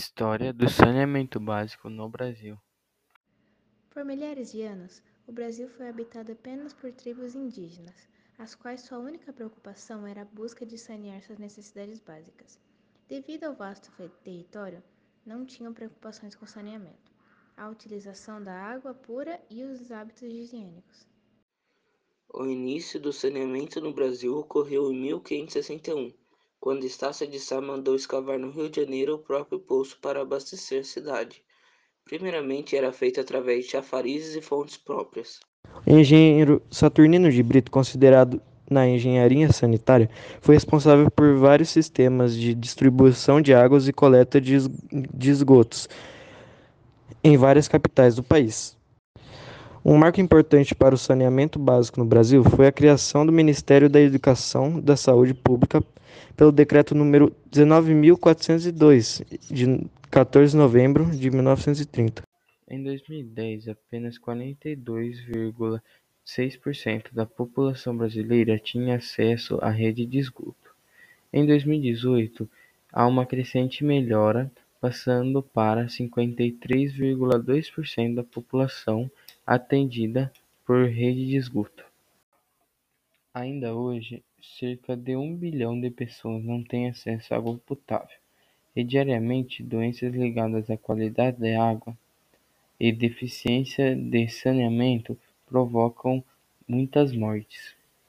História do saneamento básico no Brasil. Por milhares de anos, o Brasil foi habitado apenas por tribos indígenas, as quais sua única preocupação era a busca de sanear suas necessidades básicas. Devido ao vasto território, não tinham preocupações com saneamento, a utilização da água pura e os hábitos higiênicos. O início do saneamento no Brasil ocorreu em 1561 quando Estácio de Sá mandou escavar no Rio de Janeiro o próprio poço para abastecer a cidade. Primeiramente era feito através de chafarizes e fontes próprias. O engenheiro Saturnino de Brito, considerado na engenharia sanitária, foi responsável por vários sistemas de distribuição de águas e coleta de esgotos em várias capitais do país. Um marco importante para o saneamento básico no Brasil foi a criação do Ministério da Educação da Saúde Pública pelo decreto número 19402 de 14 de novembro de 1930. Em 2010, apenas 42,6% da população brasileira tinha acesso à rede de esgoto. Em 2018, há uma crescente melhora, passando para 53,2% da população atendida por rede de esgoto. Ainda hoje, cerca de um bilhão de pessoas não têm acesso à água potável, e diariamente doenças ligadas à qualidade da água e deficiência de saneamento provocam muitas mortes.